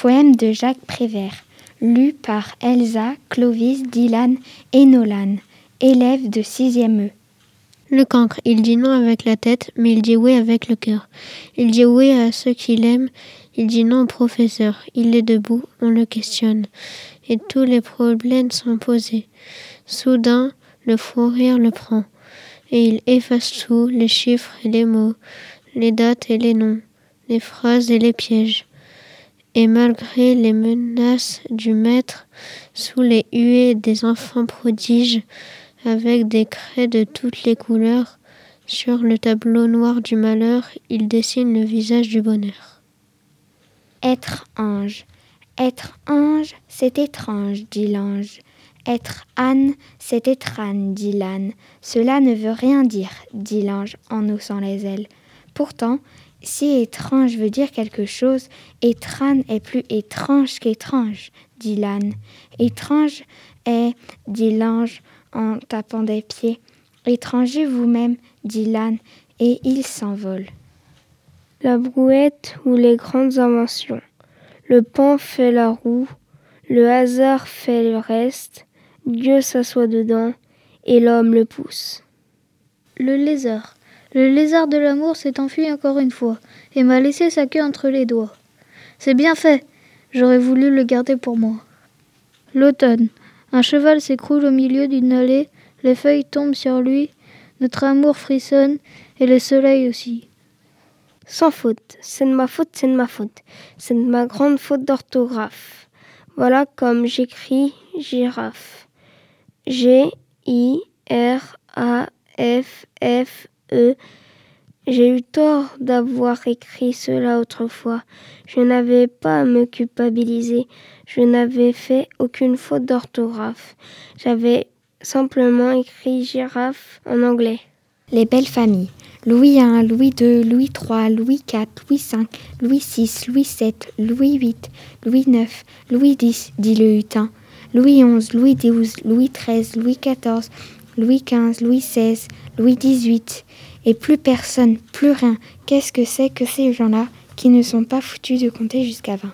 Poème de Jacques Prévert, lu par Elsa, Clovis, Dylan et Nolan, élèves de 6e E. Le cancre, il dit non avec la tête, mais il dit oui avec le cœur. Il dit oui à ceux qu'il aime, il dit non au professeur. Il est debout, on le questionne, et tous les problèmes sont posés. Soudain, le fou rire le prend, et il efface tout, les chiffres et les mots, les dates et les noms, les phrases et les pièges. Et malgré les menaces du maître, sous les huées des enfants prodiges, avec des craies de toutes les couleurs, sur le tableau noir du malheur, il dessine le visage du bonheur. Être ange. Être ange, c'est étrange, dit l'ange. Être âne, c'est âne, dit l'âne. Cela ne veut rien dire, dit l'ange en haussant les ailes. Pourtant, si étrange veut dire quelque chose, âne est plus étrange qu'étrange, dit l'âne. Étrange est, dit l'ange en tapant des pieds. Étranger vous-même, dit l'âne, et il s'envole. La brouette ou les grandes inventions. Le pan fait la roue, le hasard fait le reste, Dieu s'assoit dedans et l'homme le pousse. Le lézard. Le lézard de l'amour s'est enfui encore une fois et m'a laissé sa queue entre les doigts. C'est bien fait. J'aurais voulu le garder pour moi. L'automne. Un cheval s'écroule au milieu d'une allée, les feuilles tombent sur lui, notre amour frissonne et le soleil aussi. Sans faute, c'est de ma faute, c'est de ma faute, c'est de ma grande faute d'orthographe. Voilà comme j'écris girafe. G I R A F F E. J'ai eu tort d'avoir écrit cela autrefois. Je n'avais pas à me culpabiliser. Je n'avais fait aucune faute d'orthographe. J'avais simplement écrit girafe en anglais. Les belles familles. Louis I, Louis II, Louis III, Louis IV, Louis V, Louis VI, Louis VII, Louis VIII, Louis IX, Louis X, dit le hutin. Louis XI, Louis XII, Louis XIII, Louis XIV, Louis XV, Louis XVI, Louis XVIII. Et plus personne, plus rien. Qu'est-ce que c'est que ces gens-là qui ne sont pas foutus de compter jusqu'à 20